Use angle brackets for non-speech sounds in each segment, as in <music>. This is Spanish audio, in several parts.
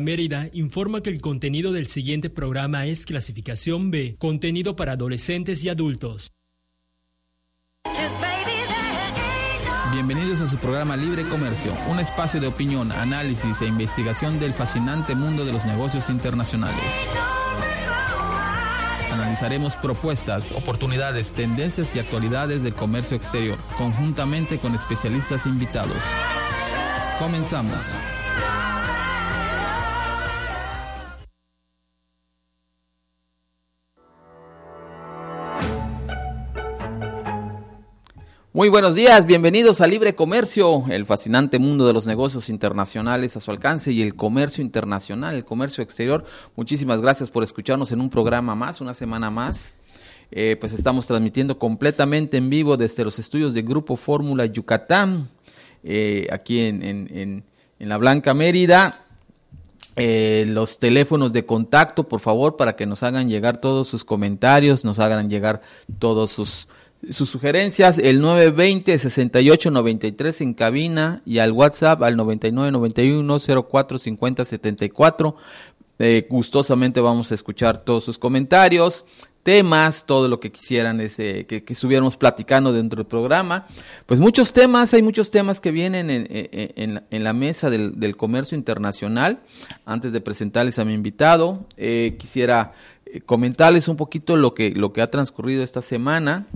Mérida informa que el contenido del siguiente programa es clasificación B, contenido para adolescentes y adultos. Bienvenidos a su programa Libre Comercio, un espacio de opinión, análisis e investigación del fascinante mundo de los negocios internacionales. Analizaremos propuestas, oportunidades, tendencias y actualidades del comercio exterior, conjuntamente con especialistas invitados. Comenzamos. Muy buenos días, bienvenidos a Libre Comercio, el fascinante mundo de los negocios internacionales a su alcance y el comercio internacional, el comercio exterior. Muchísimas gracias por escucharnos en un programa más, una semana más. Eh, pues estamos transmitiendo completamente en vivo desde los estudios de Grupo Fórmula Yucatán, eh, aquí en, la Blanca Mérida. Eh, los teléfonos de contacto, por favor, para que nos hagan llegar todos sus comentarios, nos hagan llegar todos sus sus sugerencias, el 920-6893 en cabina y al WhatsApp al 9991-045074. Eh, gustosamente vamos a escuchar todos sus comentarios, temas, todo lo que quisieran ese, que, estuviéramos platicando dentro del programa. Pues muchos temas, hay muchos temas que vienen en, la mesa del, comercio internacional. Antes de presentarles a mi invitado, eh, quisiera comentarles un poquito lo que, lo que ha transcurrido esta semana.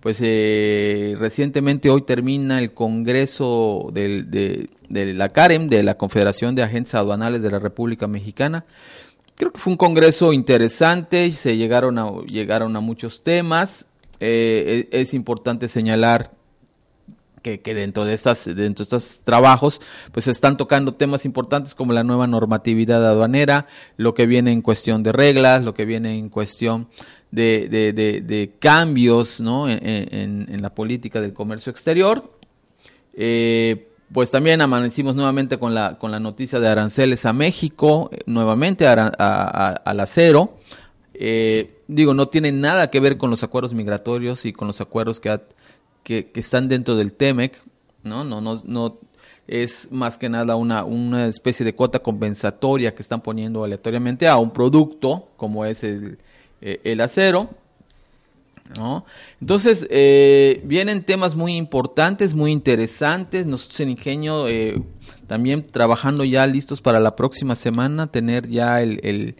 Pues eh, recientemente hoy termina el Congreso de, la CAREM, de la Confederación de Agentes Aduanales de la República Mexicana. Creo que fue un congreso interesante, se llegaron a, llegaron a muchos temas. Eh, es importante señalar que, dentro de estas dentro de estos trabajos pues están tocando temas importantes como la nueva normatividad aduanera lo que viene en cuestión de reglas lo que viene en cuestión de, de, cambios ¿no? en, la política del comercio exterior eh, pues también amanecimos nuevamente con la con la noticia de aranceles a México nuevamente al acero eh, digo no tiene nada que ver con los acuerdos migratorios y con los acuerdos que ha que, están dentro del TEMEC, ¿no? No, no, no es más que nada una, una especie de cuota compensatoria que están poniendo aleatoriamente a un producto como es el, eh, el acero. ¿No? Entonces, eh, vienen temas muy importantes, muy interesantes. Nosotros en Ingenio eh, también trabajando ya listos para la próxima semana, tener ya el, el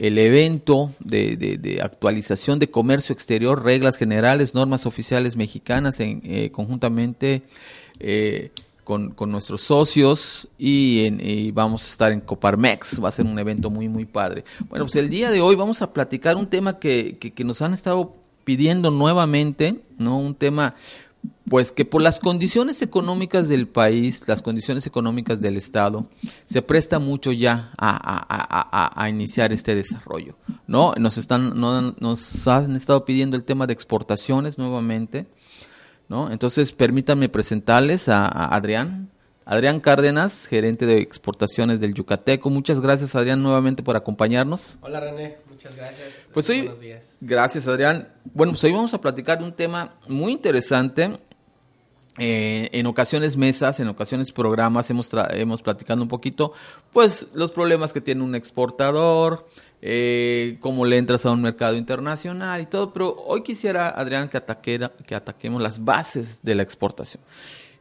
evento de, actualización de comercio exterior, reglas generales, normas oficiales mexicanas, en, eh, conjuntamente eh, con, nuestros socios y, vamos a estar en Coparmex, va a ser un evento muy, muy padre. Bueno, pues el día de hoy vamos a platicar un tema que, que nos han estado pidiendo nuevamente, ¿no? Un tema pues que por las condiciones económicas del país, las condiciones económicas del Estado, se presta mucho ya a, iniciar este desarrollo. ¿no? Nos, están, nos han estado pidiendo el tema de exportaciones nuevamente. ¿no? Entonces, permítanme presentarles a, Adrián. Adrián Cárdenas, gerente de exportaciones del Yucateco. Muchas gracias, Adrián, nuevamente por acompañarnos. Hola, René. Muchas gracias. Pues hoy, Buenos días. Gracias, Adrián. Bueno, pues hoy vamos a platicar de un tema muy interesante eh, en ocasiones mesas, en ocasiones programas, hemos, hemos platicado un poquito, pues los problemas que tiene un exportador, eh, cómo le entras a un mercado internacional y todo, pero hoy quisiera, Adrián, que, que ataquemos las bases de la exportación.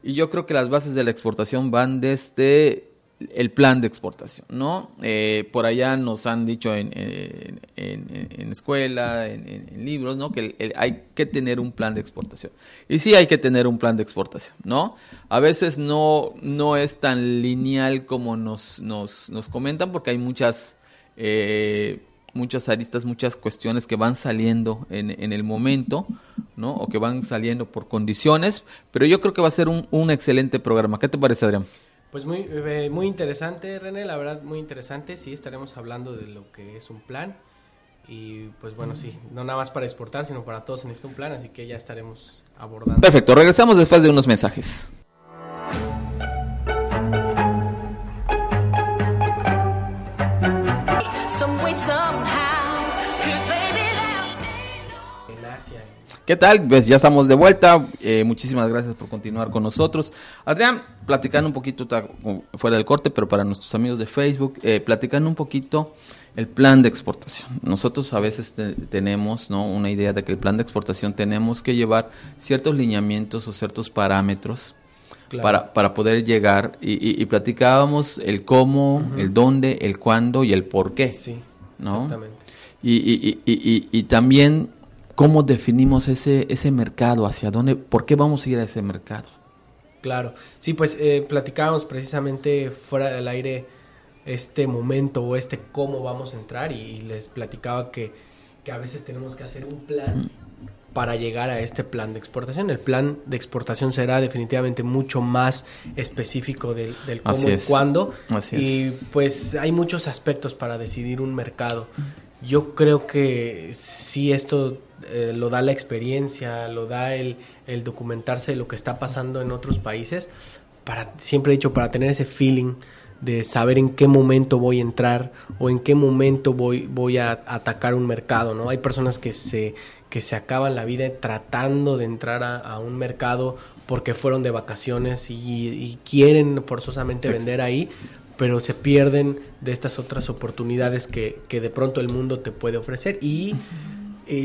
Y yo creo que las bases de la exportación van desde el plan de exportación, ¿no? Eh, por allá nos han dicho en, en, escuela, en, libros, ¿no? Que hay que tener un plan de exportación. Y sí hay que tener un plan de exportación, ¿no? A veces no, no es tan lineal como nos, nos, nos comentan porque hay muchas, eh, muchas aristas, muchas cuestiones que van saliendo en, el momento, ¿no? O que van saliendo por condiciones, pero yo creo que va a ser un, un excelente programa. ¿Qué te parece, Adrián? Pues muy, eh, muy interesante, René, la verdad muy interesante. Sí, estaremos hablando de lo que es un plan. Y pues bueno, sí, no nada más para exportar, sino para todos se necesita un plan, así que ya estaremos abordando. Perfecto, regresamos después de unos mensajes. ¿Qué tal? Pues ya estamos de vuelta. Eh, muchísimas gracias por continuar con nosotros. Adrián, platicando un poquito, fuera del corte, pero para nuestros amigos de Facebook, eh, platicando un poquito el plan de exportación. Nosotros a veces tenemos ¿no? una idea de que el plan de exportación tenemos que llevar ciertos lineamientos o ciertos parámetros para, para poder llegar y, platicábamos el cómo, el dónde, el cuándo y el por qué. Sí, ¿no? exactamente. Y, y, también cómo definimos ese, ese mercado, hacia dónde, por qué vamos a ir a ese mercado. Claro, sí, pues eh, platicábamos precisamente fuera del aire este momento o este cómo vamos a entrar y, les platicaba que, que, a veces tenemos que hacer un plan para llegar a este plan de exportación. El plan de exportación será definitivamente mucho más específico del, cómo y cuándo. y pues hay muchos aspectos para decidir un mercado. Yo creo que si esto eh, lo da la experiencia, lo da el, el, documentarse de lo que está pasando en otros países. Para, siempre he dicho, para tener ese feeling de saber en qué momento voy a entrar o en qué momento voy, voy a atacar un mercado, ¿no? Hay personas que se, que se acaban la vida tratando de entrar a, un mercado porque fueron de vacaciones y, quieren forzosamente vender ahí, pero se pierden de estas otras oportunidades que, que de pronto el mundo te puede ofrecer. Y,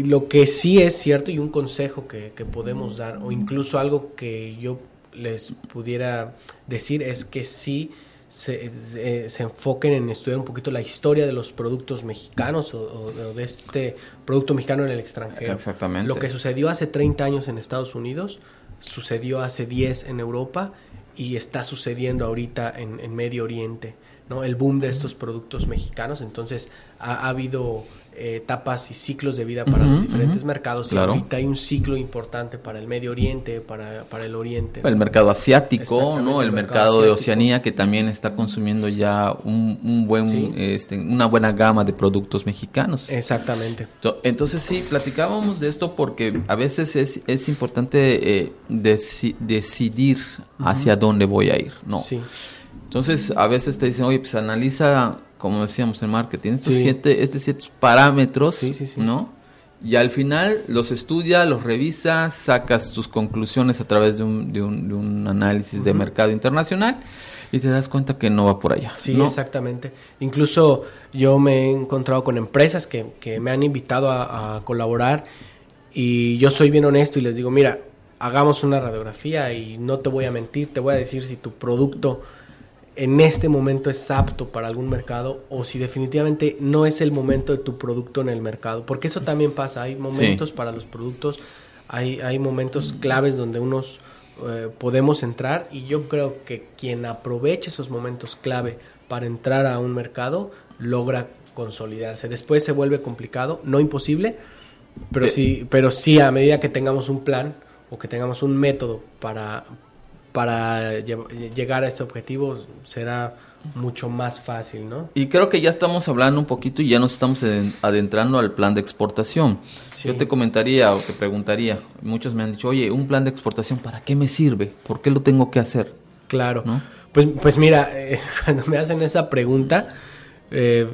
lo que sí es cierto y un consejo que, que podemos dar, o incluso algo que yo les pudiera decir, es que sí se, se, enfoquen en estudiar un poquito la historia de los productos mexicanos o, de este producto mexicano en el extranjero. Exactamente. Lo que sucedió hace 30 años en Estados Unidos, sucedió hace 10 en Europa y está sucediendo ahorita en, en Medio Oriente. ¿no? El boom de estos productos mexicanos. Entonces ha, ha habido etapas y ciclos de vida para los diferentes mercados. Y ahorita hay un ciclo importante para el Medio Oriente, para, para el Oriente. El mercado asiático, ¿no? El, mercado, de Oceanía que también está consumiendo ya un, buen, este, una buena gama de productos mexicanos. Exactamente. Entonces sí, platicábamos de esto porque a veces es, es importante eh, decidir hacia dónde voy a ir, ¿no? Sí. Entonces a veces te dicen, oye, pues analiza como decíamos en marketing, estos siete, estos siete parámetros, ¿no? Y al final los estudia, los revisa, sacas tus conclusiones a través de un, de un, de un análisis de mercado internacional y te das cuenta que no va por allá. Sí, exactamente. Incluso yo me he encontrado con empresas que, que me han invitado a, a, colaborar y yo soy bien honesto y les digo, mira, hagamos una radiografía y no te voy a mentir, te voy a decir si tu producto en este momento es apto para algún mercado o si definitivamente no es el momento de tu producto en el mercado. Porque eso también pasa, hay momentos para los productos, hay, hay momentos claves donde unos eh, podemos entrar y yo creo que quien aproveche esos momentos clave para entrar a un mercado logra consolidarse. Después se vuelve complicado, no imposible, pero sí, pero sí a medida que tengamos un plan o que tengamos un método para, para llegar a este objetivo será mucho más fácil, ¿no? Y creo que ya estamos hablando un poquito y ya nos estamos adentrando al plan de exportación. Yo te comentaría o te preguntaría, muchos me han dicho, oye, un plan de exportación, ¿para qué me sirve? ¿Por qué lo tengo que hacer? Claro. Pues, pues mira, eh, <laughs> cuando me hacen esa pregunta, eh,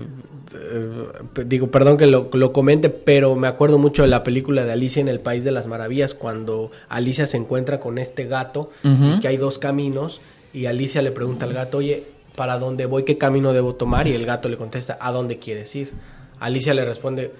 eh, digo, perdón que lo, lo, comente, pero me acuerdo mucho de la película de Alicia en el País de las Maravillas, cuando Alicia se encuentra con este gato y que hay dos caminos y Alicia le pregunta al gato, oye, ¿para dónde voy? ¿Qué camino debo tomar? Y el gato le contesta, ¿a dónde quieres ir? Alicia le responde,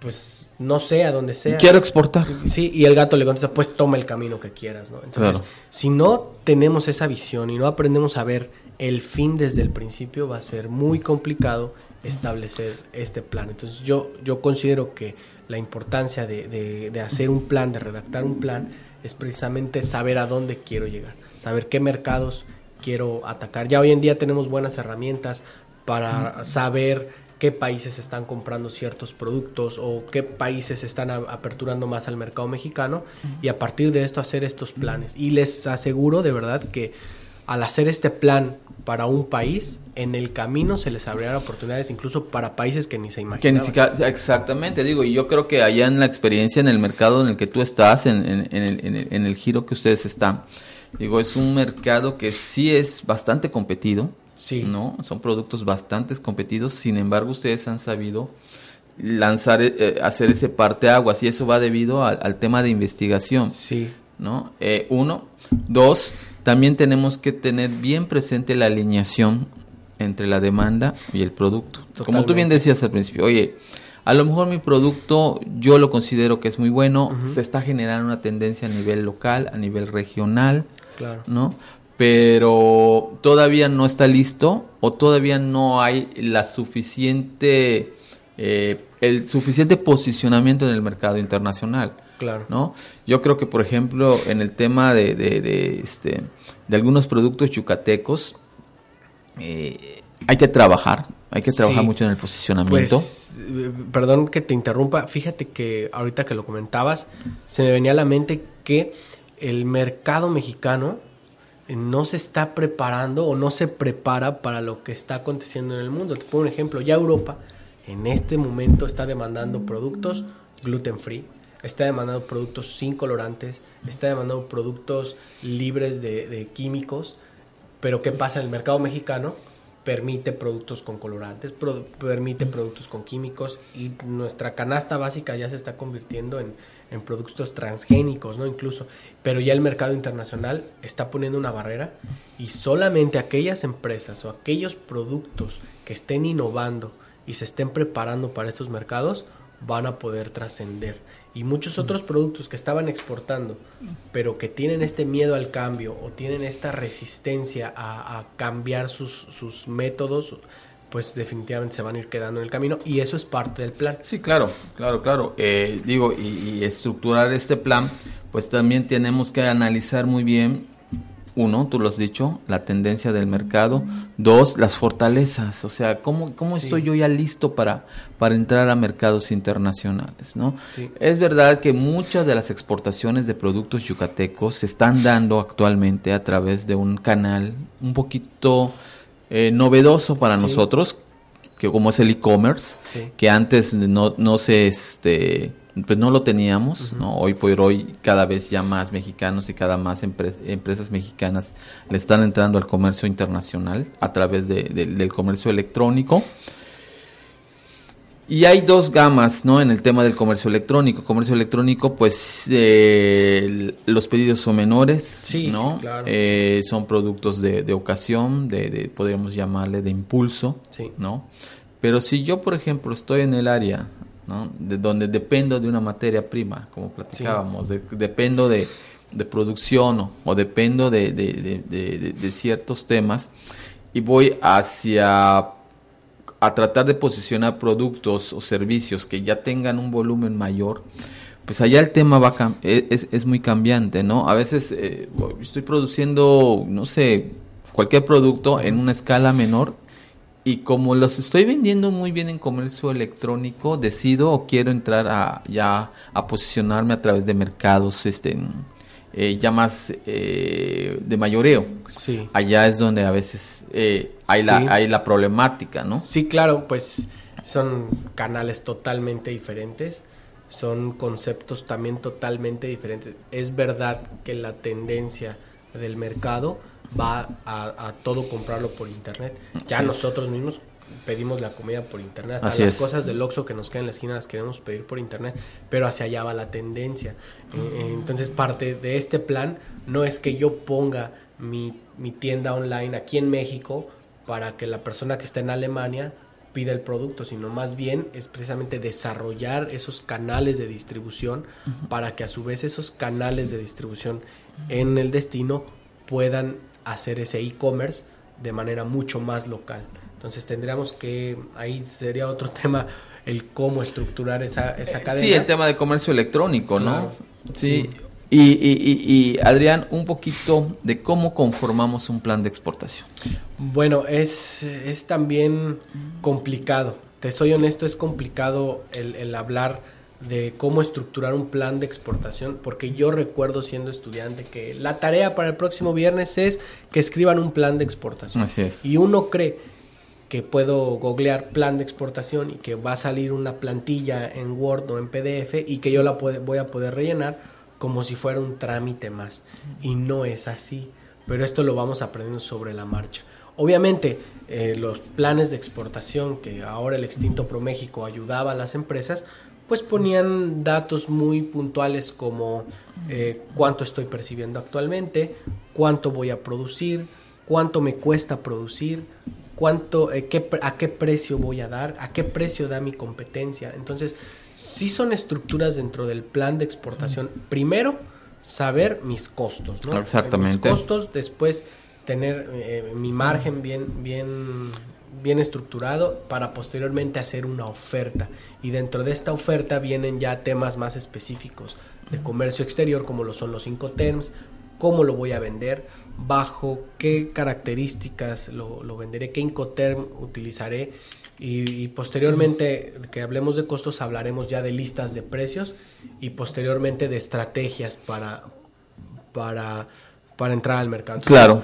pues no sé a dónde sea. Quiero exportar. Sí, y el gato le contesta, pues toma el camino que quieras, ¿no? Entonces, si no tenemos esa visión y no aprendemos a ver el fin desde el principio, va a ser muy complicado establecer este plan. Entonces yo, yo considero que la importancia de, de, hacer un plan, de redactar un plan, es precisamente saber a dónde quiero llegar, saber qué mercados quiero atacar. Ya hoy en día tenemos buenas herramientas para saber qué países están comprando ciertos productos o qué países están aperturando más al mercado mexicano y a partir de esto hacer estos planes. Y les aseguro de verdad que al hacer este plan para un país, en el camino se les abrirán oportunidades incluso para países que ni se imaginan. exactamente, digo, y yo creo que allá en la experiencia, en el mercado en el que tú estás, en, en, el, en, el, giro que ustedes están, digo, es un mercado que sí es bastante competido, sí. ¿no? Son productos bastante competidos, sin embargo, ustedes han sabido lanzar, eh, hacer ese parteaguas y eso va debido al, tema de investigación. Sí. ¿No? Eh, uno. Dos, también tenemos que tener bien presente la alineación entre la demanda y el producto. Como tú bien decías al principio, oye, a lo mejor mi producto yo lo considero que es muy bueno, se está generando una tendencia a nivel local, a nivel regional, claro. ¿no? Pero todavía no está listo o todavía no hay la suficiente eh, el suficiente posicionamiento en el mercado internacional. Claro. ¿no? Yo creo que, por ejemplo, en el tema de, de, este, de algunos productos yucatecos, eh, hay que trabajar, hay que trabajar mucho en el posicionamiento. Pues, eh, perdón que te interrumpa, fíjate que ahorita que lo comentabas, se me venía a la mente que el mercado mexicano no se está preparando o no se prepara para lo que está aconteciendo en el mundo. Te pongo un ejemplo, ya Europa en este momento está demandando productos gluten free, está demandando productos sin colorantes, está demandando productos libres de, químicos, pero ¿qué pasa? El mercado mexicano permite productos con colorantes, permite productos con químicos y nuestra canasta básica ya se está convirtiendo en, en productos transgénicos, ¿no? Incluso, pero ya el mercado internacional está poniendo una barrera y solamente aquellas empresas o aquellos productos que estén innovando, y se estén preparando para estos mercados, van a poder trascender. Y muchos otros productos que estaban exportando, pero que tienen este miedo al cambio o tienen esta resistencia a, cambiar sus, sus métodos, pues definitivamente se van a ir quedando en el camino y eso es parte del plan. Sí, claro, claro, claro. Eh, digo, y, y, estructurar este plan, pues también tenemos que analizar muy bien uno, tú lo has dicho, la tendencia del mercado. Dos, las fortalezas. O sea, ¿cómo, cómo estoy yo ya listo para, para entrar a mercados internacionales? ¿no? Es verdad que muchas de las exportaciones de productos yucatecos se están dando actualmente a través de un canal un poquito eh, novedoso para nosotros, que como es el e-commerce, que antes no, no se... Este, pues no lo teníamos, ¿no? Hoy por hoy cada vez ya más mexicanos y cada más empresas mexicanas le están entrando al comercio internacional a través del comercio electrónico. Y hay dos gamas, ¿no? En el tema del comercio electrónico. Comercio electrónico, pues eh, los pedidos son menores, sí, ¿no? Claro. Eh, son productos de, ocasión, de, de, podríamos llamarle de impulso, sí. ¿no? Pero si yo, por ejemplo, estoy en el área de donde dependo de una materia prima, como platicábamos, dependo de, producción o, dependo de, ciertos temas y voy hacia a tratar de posicionar productos o servicios que ya tengan un volumen mayor, pues allá el tema va e, es, es muy cambiante, ¿no? A veces eh, estoy produciendo, no sé, cualquier producto en una escala menor y como los estoy vendiendo muy bien en comercio electrónico, decido o quiero entrar a ya a posicionarme a través de mercados este eh, ya más eh, de mayoreo. Sí. Allá es donde a veces eh, hay la hay la problemática, ¿no? Sí, claro, pues son canales totalmente diferentes, son conceptos también totalmente diferentes. Es verdad que la tendencia del mercado va a, todo comprarlo por internet. Ya nosotros mismos pedimos la comida por internet, hasta las cosas del Oxxo que nos quedan en la esquina las queremos pedir por internet, pero hacia allá va la tendencia. Eh, eh, entonces parte de este plan no es que yo ponga mi, mi tienda online aquí en México para que la persona que está en Alemania pida el producto, sino más bien es precisamente desarrollar esos canales de distribución para que a su vez esos canales de distribución en el destino puedan hacer ese e-commerce de manera mucho más local. Entonces tendríamos que, ahí sería otro <laughs> tema, el cómo estructurar esa, esa cadena. Sí, el tema de comercio electrónico, ¿no? Sí. Y, y, y, Adrián, un poquito de cómo conformamos un plan de exportación. Bueno, es, es también complicado. Te soy honesto, es complicado el, el hablar de cómo estructurar un plan de exportación, porque yo recuerdo siendo estudiante que la tarea para el próximo viernes es que escriban un plan de exportación. Así es. Y uno cree que puedo googlear plan de exportación y que va a salir una plantilla en Word o en PDF y que yo la voy a poder rellenar como si fuera un trámite más. Y no es así. Pero esto lo vamos aprendiendo sobre la marcha. Obviamente, eh, los planes de exportación que ahora el extinto ProMéxico ayudaba a las empresas, pues ponían datos muy puntuales como eh, cuánto estoy percibiendo actualmente, cuánto voy a producir, cuánto me cuesta producir, cuánto, eh, qué, a qué precio voy a dar, a qué precio da mi competencia. Entonces, sí son estructuras dentro del plan de exportación. Primero, saber mis costos, ¿no? Exactamente. Mis costos, después tener eh, mi margen bien, bien, bien estructurado para posteriormente hacer una oferta. Y dentro de esta oferta vienen ya temas más específicos de comercio exterior, como lo son los cinco terms, cómo lo voy a vender, bajo qué características lo, lo venderé, qué Incoterm utilizaré y, posteriormente que hablemos de costos hablaremos ya de listas de precios y posteriormente de estrategias para, para, para entrar al mercado. Claro.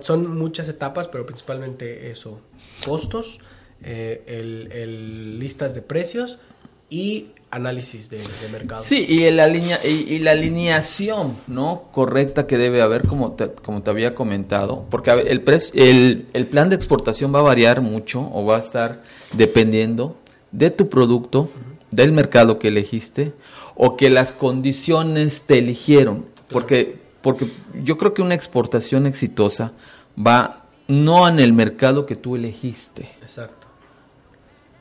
Son muchas etapas, pero principalmente eso, costos, eh, el, el, listas de precios y análisis de, mercado. Sí, y la, línea, y, la alineación ¿no? correcta que debe haber, como te, como te había comentado, porque el, el, el plan de exportación va a variar mucho o va a estar dependiendo de tu producto, del mercado que elegiste o que las condiciones te eligieron. Porque, porque yo creo que una exportación exitosa va no en el mercado que tú elegiste. Exacto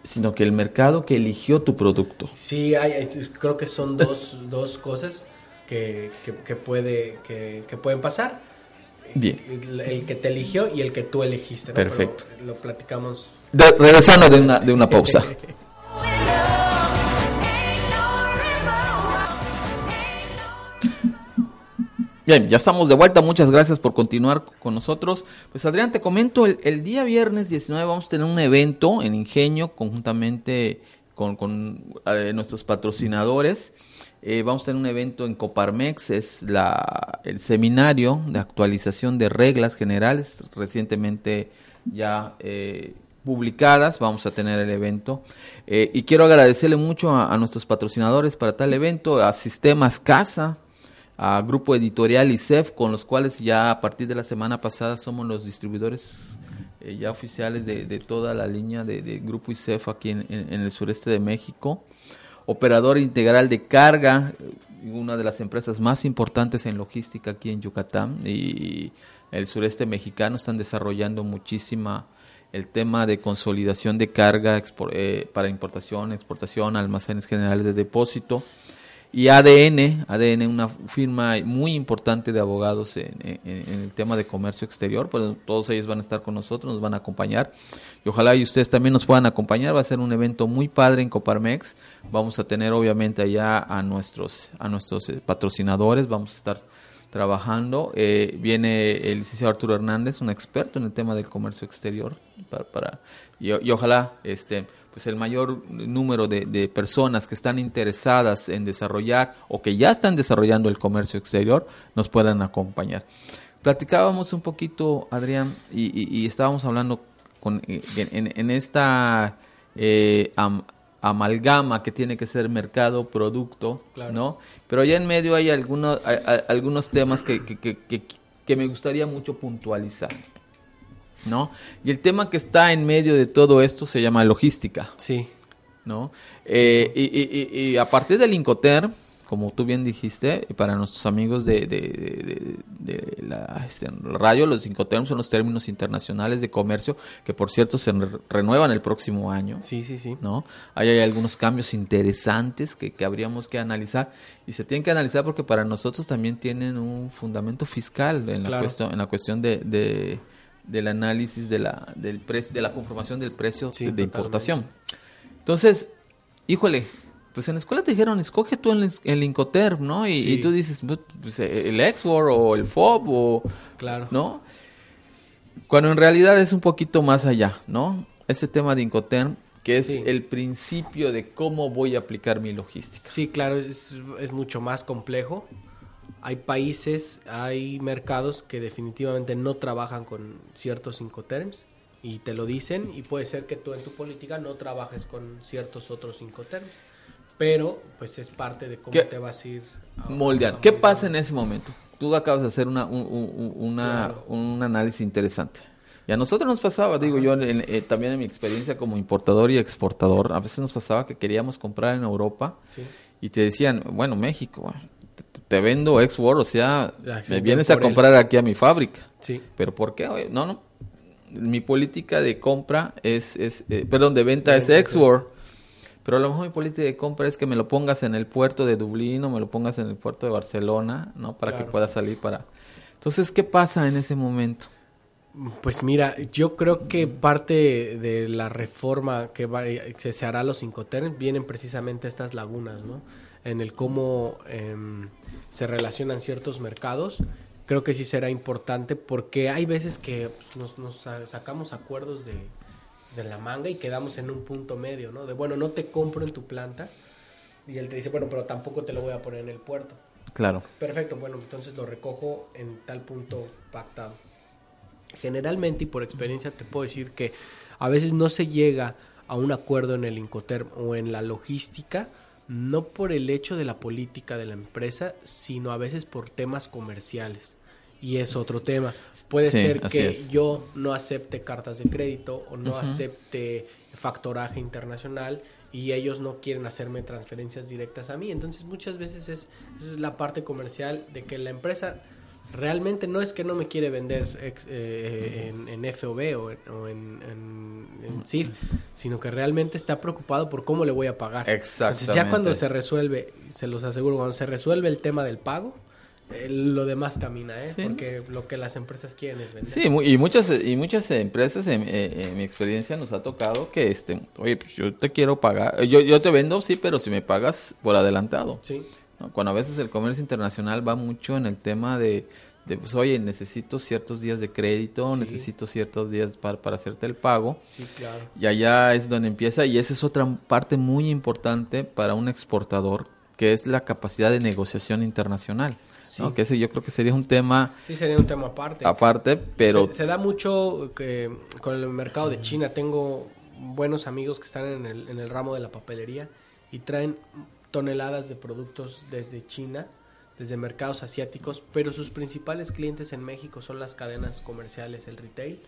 sino que el mercado que eligió tu producto. Sí, hay, creo que son dos, <laughs> dos cosas que, que, puede, que, pueden pasar. Bien. El, que te eligió y el que tú elegiste. Perfecto. lo platicamos. regresando de una, de una pausa. <laughs> Bien, ya estamos de vuelta. Muchas gracias por continuar con nosotros. Pues Adrián, te comento, el, día viernes 19 vamos a tener un evento en Ingenio conjuntamente con, eh, nuestros patrocinadores. Eh, vamos a tener un evento en Coparmex, es la, el seminario de actualización de reglas generales recientemente ya eh, publicadas. Vamos a tener el evento. y quiero agradecerle mucho a, a nuestros patrocinadores para tal evento, a Sistemas Casa a Grupo Editorial ICEF, con los cuales ya a partir de la semana pasada somos los distribuidores eh, ya oficiales de, toda la línea de, Grupo ICEF aquí en, el sureste de México. Operador integral de carga, una de las empresas más importantes en logística aquí en Yucatán y el sureste mexicano están desarrollando muchísima el tema de consolidación de carga eh, para importación, exportación, almacenes generales de depósito y ADN, ADN una firma muy importante de abogados en, el tema de comercio exterior, pues todos ellos van a estar con nosotros, nos van a acompañar. Y ojalá y ustedes también nos puedan acompañar, va a ser un evento muy padre en Coparmex, vamos a tener obviamente allá a nuestros, a nuestros eh, patrocinadores, vamos a estar trabajando, eh, viene el licenciado Arturo Hernández, un experto en el tema del comercio exterior, para, y ojalá este pues el mayor número de, personas que están interesadas en desarrollar o que ya están desarrollando el comercio exterior nos puedan acompañar. Platicábamos un poquito, Adrián, y, estábamos hablando con, eh, en, esta eh, amalgama que tiene que ser mercado, producto, ¿no? Pero allá en medio hay algunos, algunos temas que, que me gustaría mucho puntualizar. ¿no? Y el tema que está en medio de todo esto se llama logística. Sí. ¿No? Eh, y, y, a partir del Incoter, como tú bien dijiste, para nuestros amigos de, de, de, la este, radio, los Incoterms son los términos internacionales de comercio que, por cierto, se renuevan el próximo año. Sí, sí, sí. ¿no? Ahí hay algunos cambios interesantes que, que habríamos que analizar y se tienen que analizar porque para nosotros también tienen un fundamento fiscal en, la, cuestión, en la cuestión de del análisis de la, del precio, de la conformación del precio de, importación. Entonces, híjole, pues en la escuela te dijeron, escoge tú el, el Incoterm, ¿no? Y, tú dices, pues, pues el Exword o el FOB o... Claro. ¿No? Cuando en realidad es un poquito más allá, ¿no? Ese tema de Incoterm, que es el principio de cómo voy a aplicar mi logística. Sí, claro, es, es mucho más complejo hay países, hay mercados que definitivamente no trabajan con ciertos incoterms y te lo dicen y puede ser que tú en tu política no trabajes con ciertos otros incoterms, pero pues es parte de cómo te vas a ir moldeando. ¿Qué pasa en ese momento? Tú acabas de hacer una, un, una, un análisis interesante. Y a nosotros nos pasaba, digo yo, eh, también en mi experiencia como importador y exportador, a veces nos pasaba que queríamos comprar en Europa y te decían, bueno, México, te, vendo export, o sea, me vienes a comprar aquí a mi fábrica. Sí. Pero ¿por qué? No, no. Mi política de compra es, es eh, perdón, de venta es export. Pero a lo mejor mi política de compra es que me lo pongas en el puerto de Dublín o me lo pongas en el puerto de Barcelona, ¿no? Para que pueda salir para... Entonces, ¿qué pasa en ese momento? Pues mira, yo creo que parte de la reforma que, va, que se hará a los Incoterms vienen precisamente estas lagunas, ¿no? En el cómo em, se relacionan ciertos mercados. Creo que sí será importante porque hay veces que nos, nos sacamos acuerdos de, de la manga y quedamos en un punto medio, ¿no? De bueno, no te compro en tu planta. Y él te dice, bueno, pero tampoco te lo voy a poner en el puerto. Claro. Perfecto, bueno, entonces lo recojo en tal punto pactado. Generalmente y por experiencia te puedo decir que a veces no se llega a un acuerdo en el Incoterm o en la logística, no por el hecho de la política de la empresa, sino a veces por temas comerciales. Y es otro tema. Puede ser que yo no acepte cartas de crédito o no acepte factoraje internacional y ellos no quieren hacerme transferencias directas a mí. Entonces muchas veces es, es la parte comercial de que la empresa realmente no es que no me quiere vender eh, en, FOB o, en, en, CIF, sino que realmente está preocupado por cómo le voy a pagar. Exactamente. Entonces ya cuando se resuelve, se los aseguro, cuando se resuelve el tema del pago, eh, lo demás camina, ¿eh? Porque lo que las empresas quieren es vender. Sí, y muchas y muchas empresas en, mi experiencia nos ha tocado que este, oye, pues yo te quiero pagar, yo yo te vendo sí, pero si me pagas por adelantado. Sí. Cuando a veces el comercio internacional va mucho en el tema de, pues, oye, necesito ciertos días de crédito, necesito ciertos días para, para hacerte el pago. Sí, claro. Y allá es donde empieza, y esa es otra parte muy importante para un exportador, que es la capacidad de negociación internacional. Que ese yo creo que sería un tema... Sí, sería un tema aparte. Aparte, pero... Se, da mucho que con el mercado de China. Tengo buenos amigos que están en el, en el ramo de la papelería y traen toneladas de productos desde China, desde mercados asiáticos, pero sus principales clientes en México son las cadenas comerciales, el retail.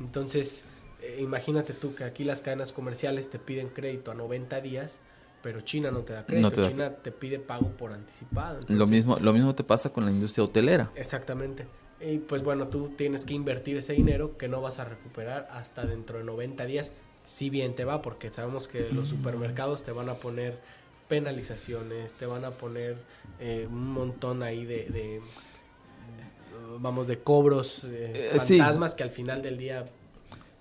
Entonces, eh, imagínate tú que aquí las cadenas comerciales te piden crédito a 90 días, pero China no te da crédito, China te pide pago por anticipado. lo mismo lo mismo te pasa con la industria hotelera. Exactamente. Y pues bueno, tú tienes que invertir ese dinero que no vas a recuperar hasta dentro de 90 días, si bien te va, porque sabemos que los supermercados te van a poner penalizaciones, te van a poner eh, un montón ahí de, vamos, de cobros eh, eh, fantasmas que al final del día...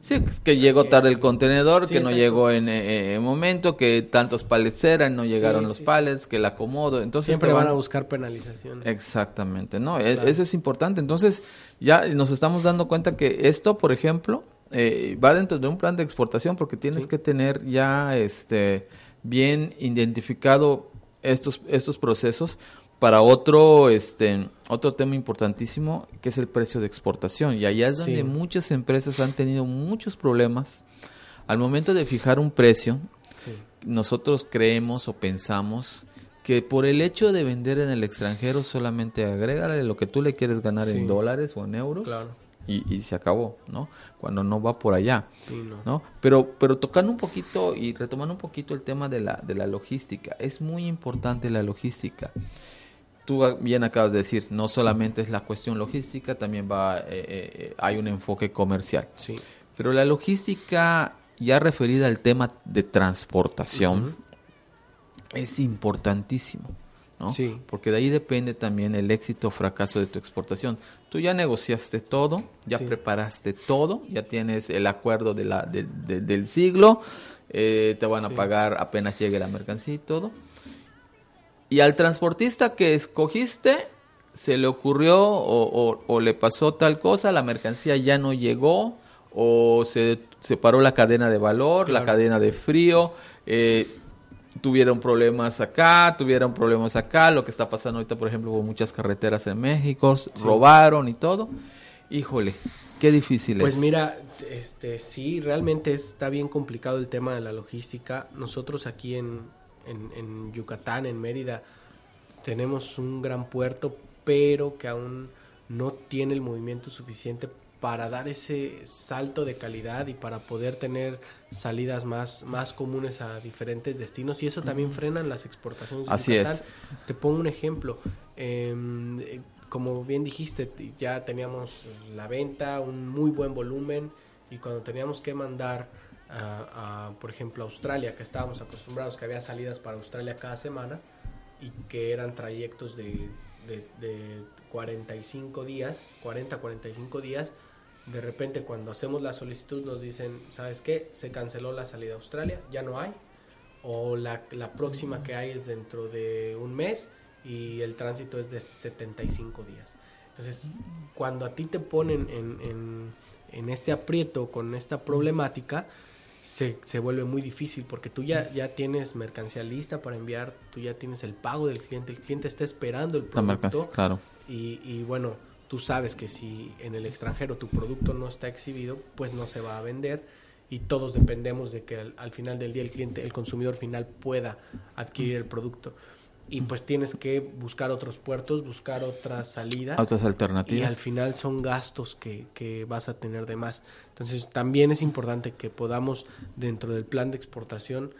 Sí, que llegó tarde el contenedor, que no llegó en momento, que tantos palets eran, no llegaron los palets, que el acomodo, entonces... Siempre van, a buscar penalizaciones. Exactamente, ¿no? E, eso es importante. Entonces, ya nos estamos dando cuenta que esto, por ejemplo, va dentro de un plan de exportación porque tienes que tener ya, este bien identificado estos, estos procesos para otro, este, otro tema importantísimo que es el precio de exportación. Y allá es donde muchas empresas han tenido muchos problemas. Al momento de fijar un precio, nosotros creemos o pensamos que por el hecho de vender en el extranjero solamente agrégale lo que tú le quieres ganar en dólares o en euros y, se acabó, ¿no? Cuando no va por allá, no. Pero, pero tocando un poquito y retomando un poquito el tema de la, de la logística, es muy importante la logística. Tú bien acabas de decir, no solamente es la cuestión logística, también va, eh, eh, hay un enfoque comercial. Sí. Pero la logística, ya referida al tema de transportación, es importantísimo. ¿no? Sí. Porque de ahí depende también el éxito o fracaso de tu exportación. Tú ya negociaste todo, ya preparaste todo, ya tienes el acuerdo de la, del siglo, eh, te van a pagar apenas llegue la mercancía y todo. Y al transportista que escogiste, se le ocurrió o, le pasó tal cosa, la mercancía ya no llegó, o se, se paró la cadena de valor, la cadena de frío, eh, tuvieron problemas acá, tuvieron problemas acá, lo que está pasando ahorita, por ejemplo, con muchas carreteras en México, robaron y todo. Híjole, qué difícil pues es. Pues mira, este, sí, realmente está bien complicado el tema de la logística. Nosotros aquí en, en, Yucatán, en Mérida, tenemos un gran puerto, pero que aún no tiene el movimiento suficiente para dar ese salto de calidad y para poder tener salidas más, más comunes a diferentes destinos y eso también frenan las exportaciones. Así es. Te pongo un ejemplo. Em, eh, como bien dijiste, ya teníamos la venta, un muy buen volumen y cuando teníamos que mandar a, por ejemplo, a Australia, que estábamos acostumbrados que había salidas para Australia cada semana y que eran trayectos de, de, de 45 días, 40, 45 días, de repente cuando hacemos la solicitud nos dicen, ¿sabes qué? Se canceló la salida a Australia, ya no hay. O la, la próxima que hay es dentro de un mes y el tránsito es de 75 días. Entonces, cuando a ti te ponen en, en, en este aprieto con esta problemática, se, se, vuelve muy difícil porque tú ya, ya tienes mercancía lista para enviar, tú ya tienes el pago del cliente, el cliente está esperando el producto. Claro. Y, y bueno, tú sabes que si en el extranjero tu producto no está exhibido, pues no se va a vender y todos dependemos de que al, final del día el cliente, el consumidor final pueda adquirir el producto. Y pues tienes que buscar otros puertos, buscar otras salidas. Otras alternativas. Y al final son gastos que, que vas a tener de más. Entonces también es importante que podamos dentro del plan de exportación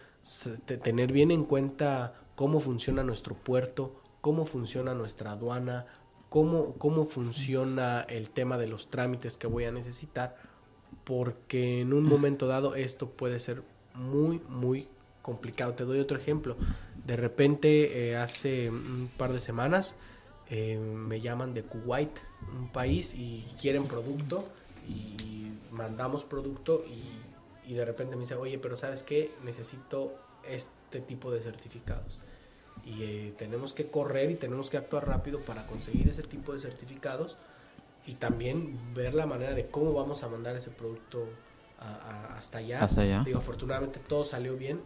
tener bien en cuenta cómo funciona nuestro puerto, cómo funciona nuestra aduana, cómo, cómo funciona el tema de los trámites que voy a necesitar, porque en un momento dado esto puede ser muy, muy complicado. Te doy otro ejemplo. De repente, eh, hace un par de semanas, eh, me llaman de Kuwait, un país, y quieren producto, y mandamos producto, y, y de repente me dice, oye, pero ¿sabes qué? Necesito este tipo de certificados y eh, tenemos que correr y tenemos que actuar rápido para conseguir ese tipo de certificados y también ver la manera de cómo vamos a mandar ese producto hasta allá. Hasta allá. Digo, afortunadamente todo salió bien,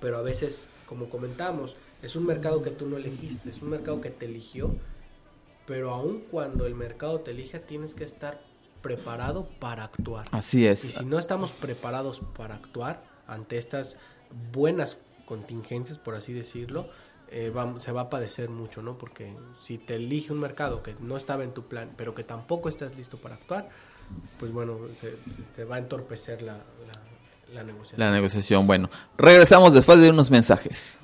pero a veces, como comentamos, es un mercado que tú no elegiste, es un mercado que te eligió, pero aun cuando el mercado te elija tienes que estar preparado para actuar. Así es. Y si no estamos preparados para actuar ante estas buenas contingencias, por así decirlo, eh, se va a padecer mucho, ¿no? Porque si te elige un mercado que no estaba en tu plan, pero que tampoco estás listo para actuar, pues bueno, se, va a entorpecer la, la, la negociación. La negociación, bueno. Regresamos después de unos mensajes.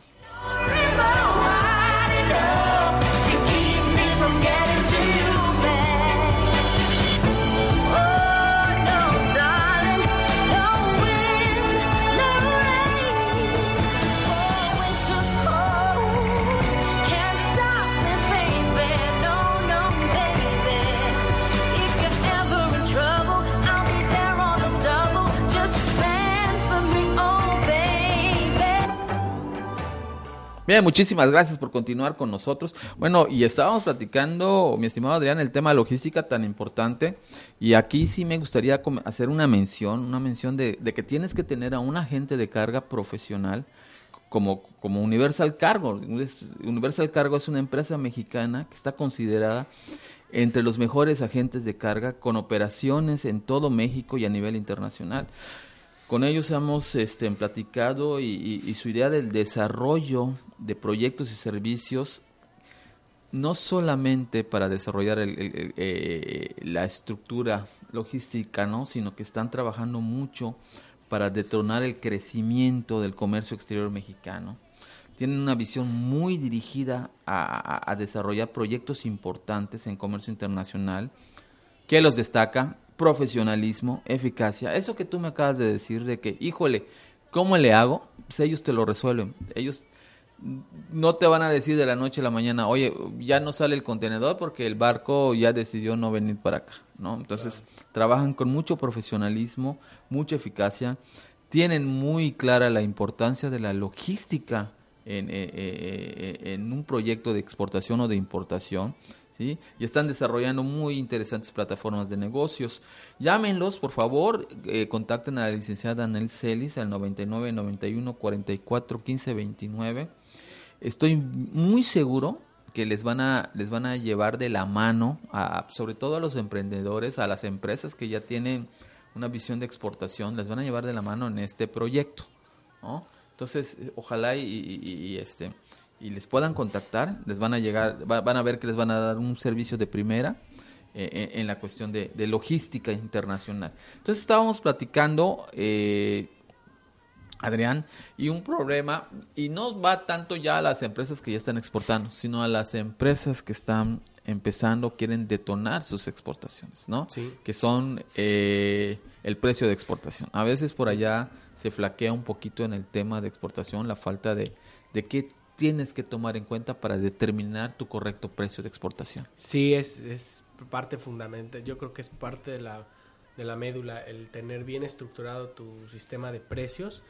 Bien, muchísimas gracias por continuar con nosotros. Bueno, y estábamos platicando, mi estimado Adrián, el tema logística tan importante. Y aquí sí me gustaría hacer una mención, una mención de, que tienes que tener a un agente de carga profesional como, como Universal Cargo. Universal Cargo es una empresa mexicana que está considerada entre los mejores agentes de carga con operaciones en todo México y a nivel internacional. Con ellos hemos este, platicado y, su idea del desarrollo de proyectos y servicios, no solamente para desarrollar eh, la estructura logística, ¿no? sino que están trabajando mucho para detonar el crecimiento del comercio exterior mexicano. Tienen una visión muy dirigida a, a desarrollar proyectos importantes en comercio internacional. ¿Qué los destaca? Profesionalismo, eficacia. Eso que tú me acabas de decir de que, híjole, ¿cómo le hago? Pues ellos te lo resuelven. Ellos no te van a decir de la noche a la mañana, oye, ya no sale el contenedor porque el barco ya decidió no venir para acá, ¿no? Entonces, trabajan con mucho profesionalismo, mucha eficacia, tienen muy clara la importancia de la logística en, eh, eh, eh, en un proyecto de exportación o de importación y están desarrollando muy interesantes plataformas de negocios. Llámenlos, por favor, eh, contacten a la licenciada Anel Celis al 99 91 44 15 29. Estoy muy seguro que les van a les van a llevar de la mano a sobre todo a los emprendedores, a las empresas que ya tienen una visión de exportación, les van a llevar de la mano en este proyecto, Entonces, ojalá y este y les puedan contactar, les van a llegar, van a ver que les van a dar un servicio de primera eh, en, la cuestión de, logística internacional. Entonces estábamos platicando, eh, Adrián, y un problema, y no va tanto ya a las empresas que ya están exportando, sino a las empresas que están empezando, quieren detonar sus exportaciones, ¿no? Sí. Que son eh, el precio de exportación. A veces por allá se flaquea un poquito en el tema de exportación la falta de, de qué tienes que tomar en cuenta para determinar tu correcto precio de exportación. Sí, es, es parte fundamental. Yo creo que es parte de la, de la médula el tener bien estructurado tu sistema de precios.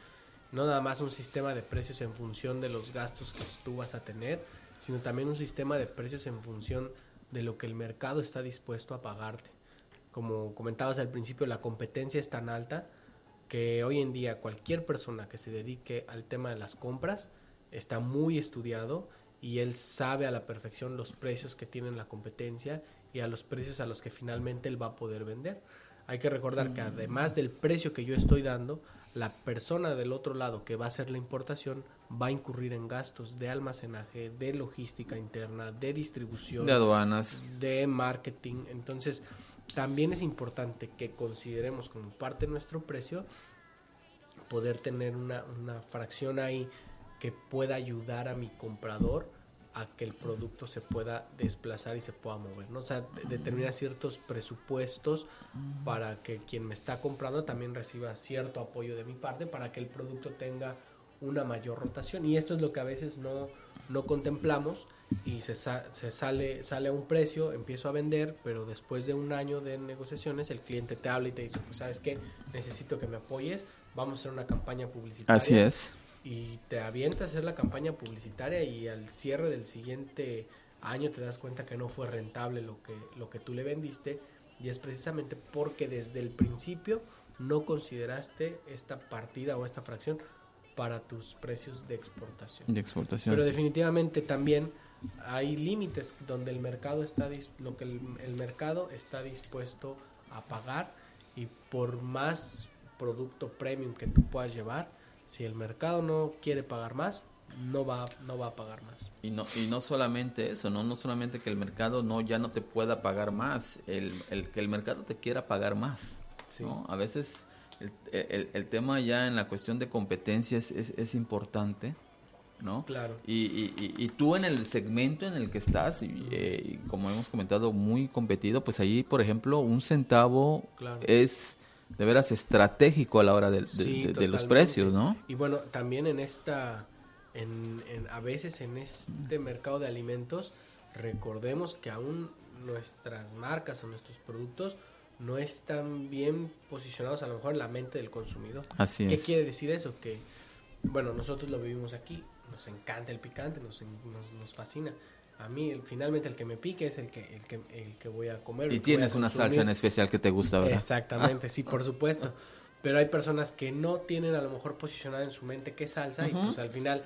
No nada más un sistema de precios en función de los gastos que tú vas a tener, sino también un sistema de precios en función de lo que el mercado está dispuesto a pagarte. Como comentabas al principio, la competencia es tan alta que hoy en día cualquier persona que se dedique al tema de las compras está muy estudiado y él sabe a la perfección los precios que tiene la competencia y a los precios a los que finalmente él va a poder vender. Hay que recordar que además del precio que yo estoy dando, la persona del otro lado que va a hacer la importación va a incurrir en gastos de almacenaje, de logística interna, de distribución, de aduanas, de marketing. Entonces, también es importante que consideremos como parte de nuestro precio poder tener una, una fracción ahí que pueda ayudar a mi comprador a que el producto se pueda desplazar y se pueda mover, ¿no? O sea, determinar ciertos presupuestos para que quien me está comprando también reciba cierto apoyo de mi parte para que el producto tenga una mayor rotación y esto es lo que a veces no, no contemplamos y se, se sale, sale a un precio, empiezo a vender, pero después de un año de negociaciones el cliente te habla y te dice, pues sabes qué, necesito que me apoyes, vamos a hacer una campaña publicitaria. Así es y te avienta a hacer la campaña publicitaria y al cierre del siguiente año te das cuenta que no fue rentable lo que, lo que tú le vendiste y es precisamente porque desde el principio no consideraste esta partida o esta fracción para tus precios de exportación. De exportación. Pero definitivamente también hay límites donde el mercado está lo que el, el mercado está dispuesto a pagar y por más producto premium que tú puedas llevar, si el mercado no quiere pagar más, no va, no va a pagar más. Y no, y no solamente eso, ¿no? no solamente que el mercado no ya no te pueda pagar más, el, el que el mercado te quiera pagar más. ¿no? A veces el, el, tema ya en la cuestión de competencia es, es, importante. ¿no? Claro. Y, y, y, tú en el segmento en el que estás, y, eh, como hemos comentado, muy competido, pues ahí, por ejemplo, un centavo es de veras estratégico a la hora de, los precios, ¿no? Y bueno, también en esta, en, a veces en este mercado de alimentos, recordemos que aún nuestras marcas o nuestros productos no están bien posicionados a lo mejor en la mente del consumidor. Así ¿Qué quiere decir eso? Que, bueno, nosotros lo vivimos aquí, nos encanta el picante, nos, nos, nos fascina, a mí finalmente el que me pique es el que, el que, el que voy a comer. Y tienes una salsa en especial que te gusta, ¿verdad? Exactamente, sí, por supuesto. Pero hay personas que no tienen a lo mejor posicionada en su mente qué salsa y pues al final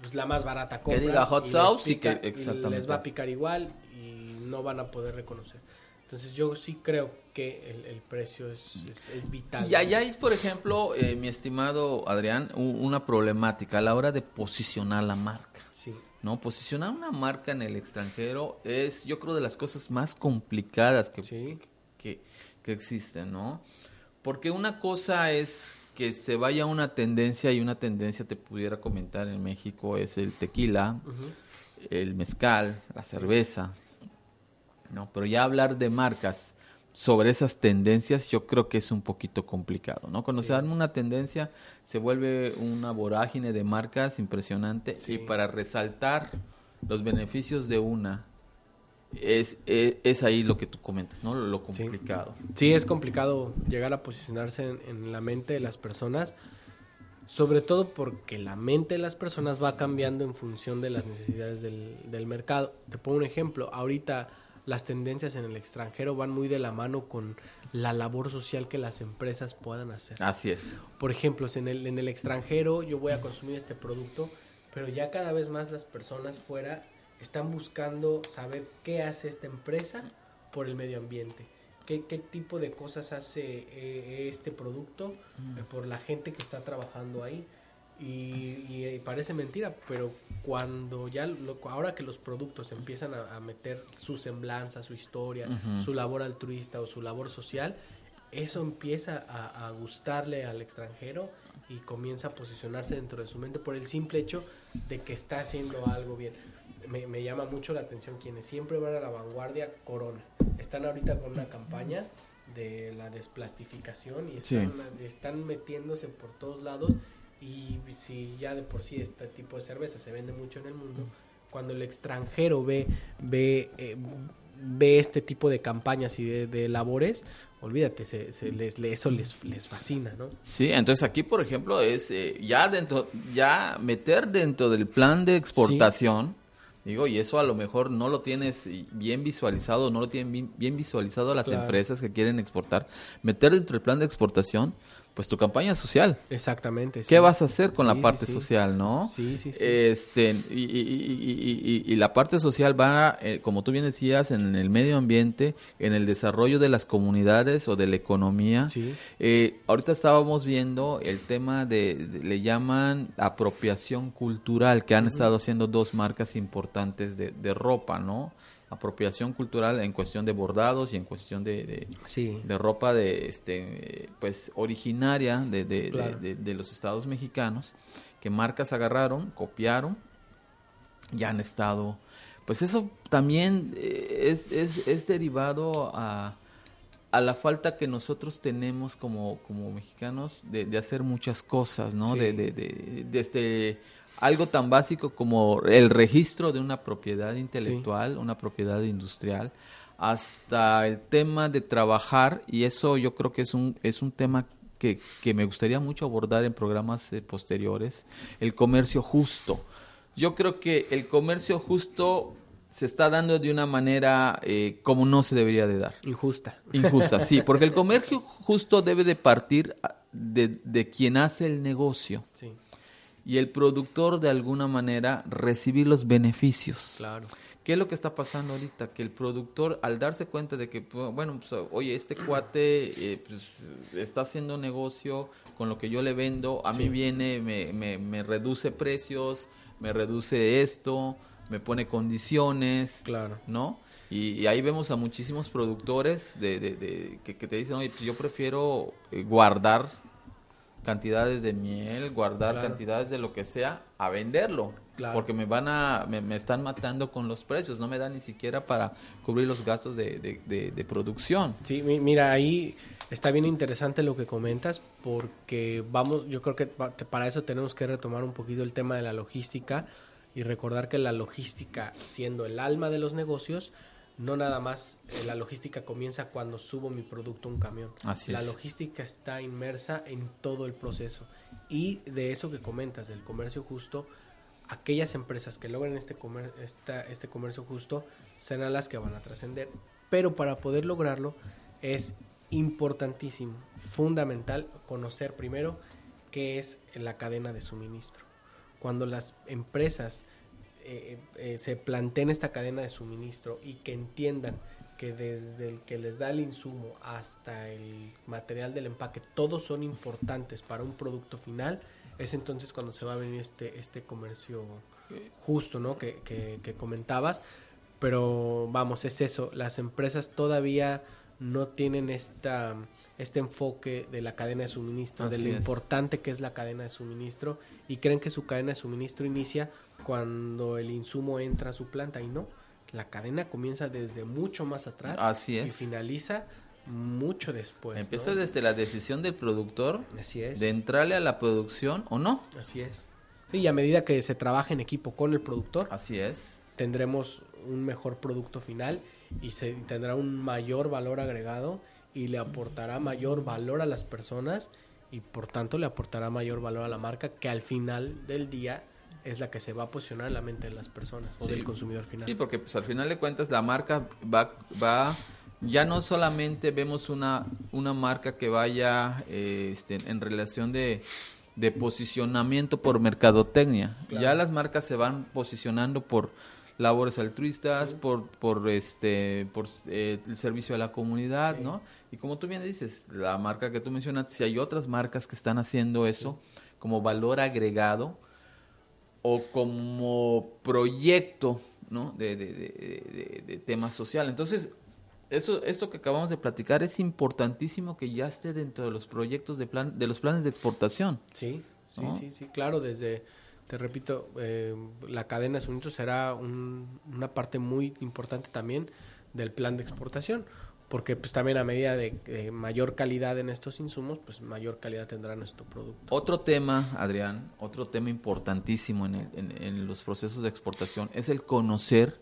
pues la más barata compra. Que diga hot sauce y, que exactamente. les va a picar igual y no van a poder reconocer. Entonces yo sí creo que el, precio es, es, vital. Y allá es, por ejemplo, eh, mi estimado Adrián, una problemática a la hora de posicionar la marca. Sí. ¿No? Posicionar una marca en el extranjero es, yo creo, de las cosas más complicadas que, que, existen, ¿no? Porque una cosa es que se vaya una tendencia y una tendencia te pudiera comentar en México es el tequila, el mezcal, la cerveza, ¿no? Pero ya hablar de marcas sobre esas tendencias yo creo que es un poquito complicado, ¿no? Cuando se arma una tendencia se vuelve una vorágine de marcas impresionante y para resaltar los beneficios de una es, es, ahí lo que tú comentas, ¿no? Lo complicado. Sí, es complicado llegar a posicionarse en, la mente de las personas, sobre todo porque la mente de las personas va cambiando en función de las necesidades del, del mercado. Te pongo un ejemplo, ahorita las tendencias en el extranjero van muy de la mano con la labor social que las empresas puedan hacer. Así es. Por ejemplo, en el, en el extranjero yo voy a consumir este producto, pero ya cada vez más las personas fuera están buscando saber qué hace esta empresa por el medio ambiente. ¿Qué, qué tipo de cosas hace eh, este producto eh, por la gente que está trabajando ahí? Y, parece mentira, pero cuando ya, ahora que los productos empiezan a, meter su semblanza, su historia, su labor altruista o su labor social, eso empieza a, a, gustarle al extranjero y comienza a posicionarse dentro de su mente por el simple hecho de que está haciendo algo bien. Me, me llama mucho la atención quienes siempre van a la vanguardia, Corona. Están ahorita con una campaña de la desplastificación y están, están metiéndose por todos lados y si ya de por sí este tipo de cerveza se vende mucho en el mundo, cuando el extranjero ve, ve, eh, ve este tipo de campañas y de, labores, olvídate, se, les, eso les, les fascina, ¿no? Sí, entonces aquí, por ejemplo, es eh, ya dentro, ya meter dentro del plan de exportación, digo, y eso a lo mejor no lo tienes bien visualizado, no lo tienen bien, visualizado las empresas que quieren exportar, meter dentro del plan de exportación, pues tu campaña social. Exactamente. ¿Qué vas a hacer con la parte social, no? Sí, sí, sí. Este, y, y, y, la parte social va, eh, como tú bien decías, en el medio ambiente, en el desarrollo de las comunidades o de la economía. Sí. Eh, ahorita estábamos viendo el tema de, le llaman apropiación cultural, que han estado haciendo dos marcas importantes de, de ropa, ¿no? Apropiación cultural en cuestión de bordados y en cuestión de, de, ropa de este pues originaria de, de, los estados mexicanos que marcas agarraron copiaron y han estado pues eso también eh, es, es, es derivado a, a la falta que nosotros tenemos como, como mexicanos de, hacer muchas cosas, ¿no? De, de, de, de, este, algo tan básico como el registro de una propiedad intelectual, una propiedad industrial, hasta el tema de trabajar, y eso yo creo que es un, es un tema que, que me gustaría mucho abordar en programas eh, posteriores, el comercio justo. Yo creo que el comercio justo se está dando de una manera eh, como no se debería de dar. Injusta. Injusta, sí, <laughs> porque el comercio justo debe de partir de, de quien hace el negocio. Sí y el productor de alguna manera recibir los beneficios. Claro. ¿Qué es lo que está pasando ahorita? Que el productor, al darse cuenta de que, pues, bueno, pues, oye, este <clears throat> cuate eh, pues, está haciendo negocio con lo que yo le vendo, a mí viene, me, me, me, reduce precios, me reduce esto, me pone condiciones, claro. ¿no? Y, ahí vemos a muchísimos productores de, de, que, que, te dicen, oye, pues, yo prefiero eh, guardar cantidades de miel, guardar cantidades de lo que sea, a venderlo. Porque me van a, me, están matando con los precios, no me dan ni siquiera para cubrir los gastos de, de, producción. Sí, mira, ahí está bien interesante lo que comentas, porque vamos, yo creo que para eso tenemos que retomar un poquito el tema de la logística y recordar que la logística, siendo el alma de los negocios, no nada más eh, la logística comienza cuando subo mi producto a un camión. Así la logística está inmersa en todo el proceso. Y de eso que comentas, del comercio justo, aquellas empresas que logren este, comer, este comercio justo serán las que van a trascender. Pero para poder lograrlo es importantísimo, fundamental, conocer primero qué es la cadena de suministro. Cuando las empresas eh, eh, se planteen esta cadena de suministro y que entiendan que desde el que les da el insumo hasta el material del empaque, todos son importantes para un producto final, es entonces cuando se va a venir este, este comercio justo, ¿no? Que, que comentabas. Pero vamos, es eso, las empresas todavía no tienen esta este enfoque de la cadena de suministro, de lo importante que es la cadena de suministro y creen que su cadena de suministro inicia cuando el insumo entra a su planta y no, la cadena comienza desde mucho más atrás Así y finaliza mucho después. Empieza desde la decisión del productor Así es. de entrarle a la producción o no. Así es. Sí, y a medida que se trabaja en equipo con el productor, así es, tendremos un mejor producto final y se tendrá un mayor valor agregado y le aportará mayor valor a las personas y por tanto le aportará mayor valor a la marca que al final del día es la que se va a posicionar en la mente de las personas o del consumidor final. Sí, porque pues al final de cuentas la marca va, va ya no solamente vemos una, una marca que vaya eh, este, en relación de, de posicionamiento por mercadotecnia, ya las marcas se van posicionando por labores altruistas, por, por este, por eh, el servicio a la comunidad, ¿no? Y como tú bien dices, la marca que tú mencionas, si hay otras marcas que están haciendo eso, como valor agregado o como proyecto ¿no? de, de, de, de tema social. Entonces, eso, esto que acabamos de platicar es importantísimo que ya esté dentro de los proyectos de, plan, de los planes de exportación. Sí, sí, sí, sí, claro, desde, te repito, eh, la cadena de suministro será una parte muy importante también del plan de exportación porque pues también a medida de, mayor calidad en estos insumos, pues mayor calidad tendrá nuestro producto. Otro tema, Adrián, otro tema importantísimo en, en, los procesos de exportación es el conocer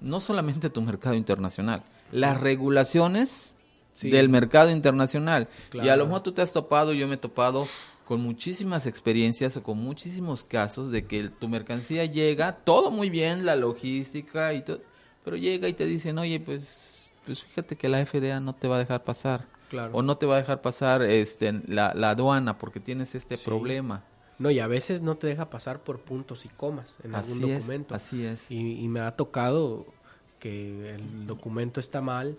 no solamente tu mercado internacional, las regulaciones del mercado internacional. Y a lo mejor tú te has topado, yo me he topado con muchísimas experiencias o con muchísimos casos de que tu mercancía llega, todo muy bien, la logística y todo, pero llega y te dicen, oye, pues pues fíjate que la FDA no te va a dejar pasar. O no te va a dejar pasar este, la, aduana porque tienes este problema. No, y a veces no te deja pasar por puntos y comas en algún documento. así es. Y, me ha tocado que el documento está mal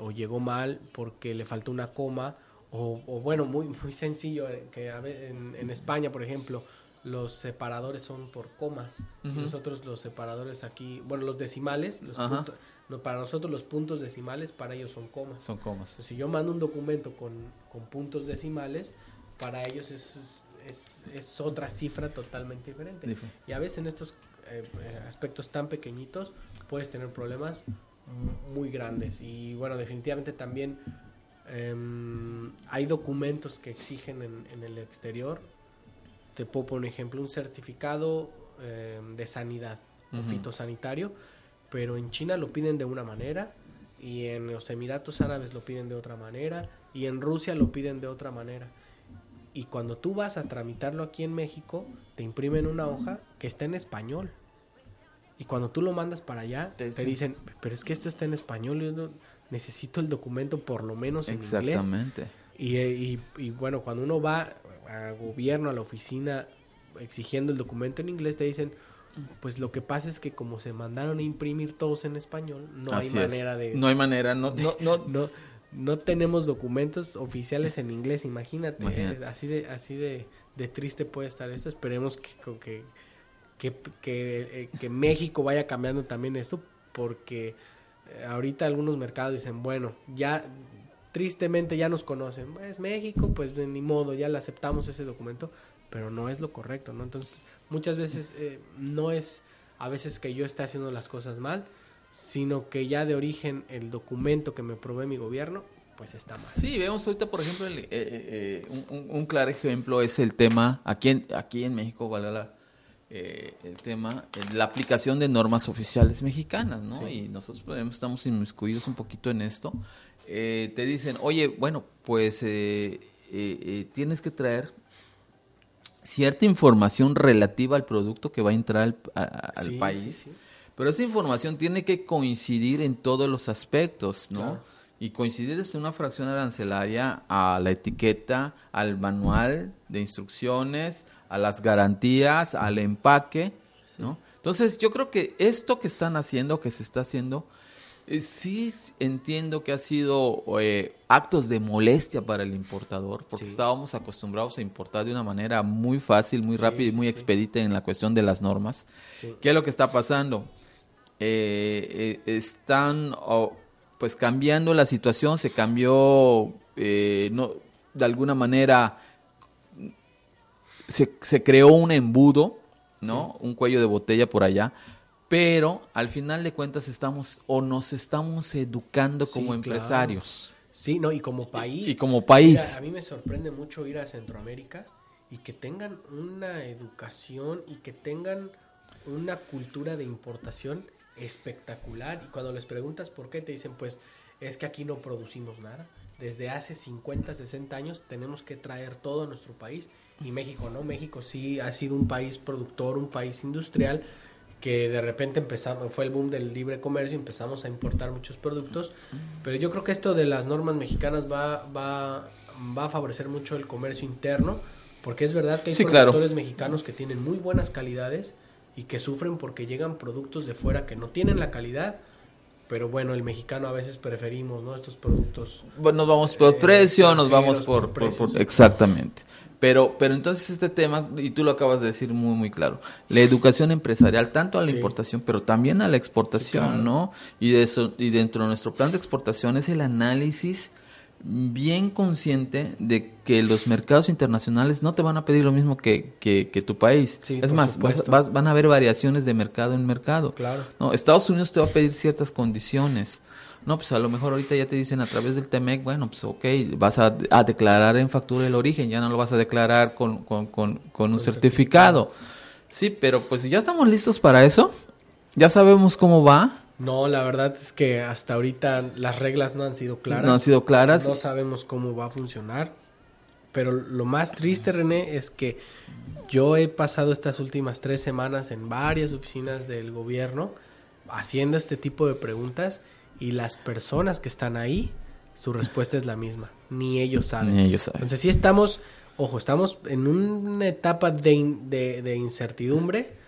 o llegó mal porque le falta una coma o, bueno, muy, muy sencillo, eh, que en, en España, por ejemplo, los separadores son por comas. Nosotros los separadores aquí, bueno, los decimales, los puntos, para nosotros los puntos decimales, para ellos son comas. Son comas. si yo mando un documento con, puntos decimales, para ellos es, es, otra cifra totalmente diferente. Y a veces en estos eh, aspectos tan pequeñitos puedes tener problemas muy grandes. Y bueno, definitivamente también em, hay documentos que exigen en, el exterior. Te puedo poner un ejemplo, un certificado em, de sanidad o fitosanitario pero en China lo piden de una manera y en los Emiratos Árabes lo piden de otra manera y en Rusia lo piden de otra manera. Y cuando tú vas a tramitarlo aquí en México, te imprimen una hoja que está en español. Y cuando tú lo mandas para allá, te, dicen, pero es que esto está en español, necesito el documento por lo menos en Exactamente. inglés. Y, y, bueno, cuando uno va a gobierno, a la oficina, exigiendo el documento en inglés, te dicen, pues lo que pasa es que como se mandaron a imprimir todos en español, no hay manera de... No hay manera, no, <laughs> no, no, no, tenemos documentos oficiales en inglés, imagínate, así de, así de, triste puede estar esto, esperemos que, que, que, eh, México vaya cambiando también esto, porque ahorita algunos mercados dicen, bueno, ya tristemente ya nos conocen, es pues México, pues ni modo, ya le aceptamos ese documento, pero no es lo correcto, ¿no? Entonces, muchas veces eh, no es a veces que yo esté haciendo las cosas mal, sino que ya de origen el documento que me provee mi gobierno, pues está mal. Sí, vemos ahorita, por ejemplo, eh, eh, un, claro ejemplo es el tema, aquí en, aquí en México, vale el tema, la aplicación de normas oficiales mexicanas, ¿no? Y nosotros pues, estamos inmiscuidos un poquito en esto. te dicen, oye, bueno, pues tienes que traer cierta información relativa al producto que va a entrar al, país. Pero esa información tiene que coincidir en todos los aspectos, ¿no? Y coincidir desde una fracción arancelaria a la etiqueta, al manual de instrucciones, a las garantías, al empaque, ¿no? Entonces, yo creo que esto que están haciendo, que se está haciendo, eh, sí entiendo que ha sido eh, actos de molestia para el importador, porque estábamos acostumbrados a importar de una manera muy fácil, muy rápida y muy expedita en la cuestión de las normas. ¿Qué es lo que está pasando? Eh, están pues cambiando la situación, se cambió no, de alguna manera, se, se creó un embudo, ¿no? Un cuello de botella por allá pero al final de cuentas estamos o nos estamos educando como empresarios. Sí, no, y como país. Y, como país. a mí me sorprende mucho ir a Centroamérica y que tengan una educación y que tengan una cultura de importación espectacular. Y cuando les preguntas por qué, te dicen, pues es que aquí no producimos nada. Desde hace 50, 60 años tenemos que traer todo a nuestro país. Y México no, México sí ha sido un país productor, un país industrial que de repente empezamos, fue el boom del libre comercio, empezamos a importar muchos productos, pero yo creo que esto de las normas mexicanas va, va, va a favorecer mucho el comercio interno, porque es verdad que hay productores mexicanos que tienen muy buenas calidades y que sufren porque llegan productos de fuera que no tienen la calidad, pero bueno, el mexicano a veces preferimos, ¿no? Estos productos. Bueno, nos vamos por eh, precio, nos vamos por, por, exactamente. Pero, pero entonces este tema, y tú lo acabas de decir muy, muy claro, la educación empresarial, tanto a la importación, pero también a la exportación, ¿no? Y, de eso, y dentro de nuestro plan de exportación es el análisis bien consciente de que los mercados internacionales no te van a pedir lo mismo que, que, tu país. es más, van a haber variaciones de mercado en mercado. Claro. No, Estados Unidos te va a pedir ciertas condiciones. No, pues a lo mejor ahorita ya te dicen a través del TEMEC, bueno, pues ok, vas a, declarar en factura el origen, ya no lo vas a declarar con, con, con, con un certificado. Sí, pero pues ya estamos listos para eso. Ya sabemos cómo va. No, la verdad es que hasta ahorita las reglas no han sido claras. No han sido claras. No sabemos cómo va a funcionar. Pero lo más triste, René, es que yo he pasado estas últimas tres semanas en varias oficinas del gobierno haciendo este tipo de preguntas y las personas que están ahí, su respuesta es la misma. Ni ellos saben. Ni ellos saben. Entonces sí estamos, ojo, estamos en una etapa de, de incertidumbre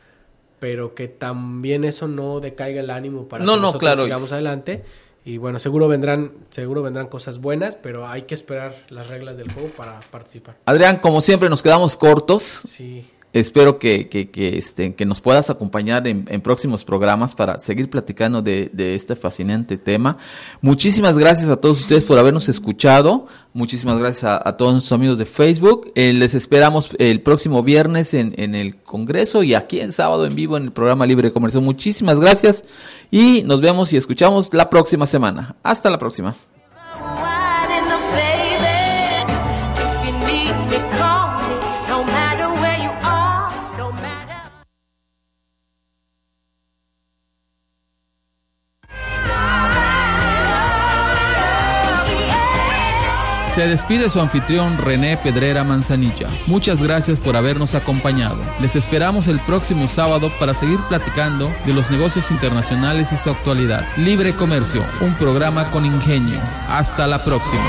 pero que también eso no decaiga el ánimo para no, que nosotros claro. sigamos adelante. Y bueno, seguro vendrán, seguro vendrán cosas buenas, pero hay que esperar las reglas del juego para participar. Adrián, como siempre nos quedamos cortos. Sí. Espero que, que, este, que nos puedas acompañar en, próximos programas para seguir platicando de, este fascinante tema. Muchísimas gracias a todos ustedes por habernos escuchado. Muchísimas gracias a, todos nuestros amigos de Facebook. Eh, les esperamos el próximo viernes en, en el Congreso y aquí el sábado en vivo en el programa Libre Comercio. Muchísimas gracias y nos vemos y escuchamos la próxima semana. Hasta la próxima. Se despide su anfitrión René Pedrera Manzanilla. Muchas gracias por habernos acompañado. Les esperamos el próximo sábado para seguir platicando de los negocios internacionales y su actualidad. Libre Comercio, un programa con ingenio. Hasta la próxima.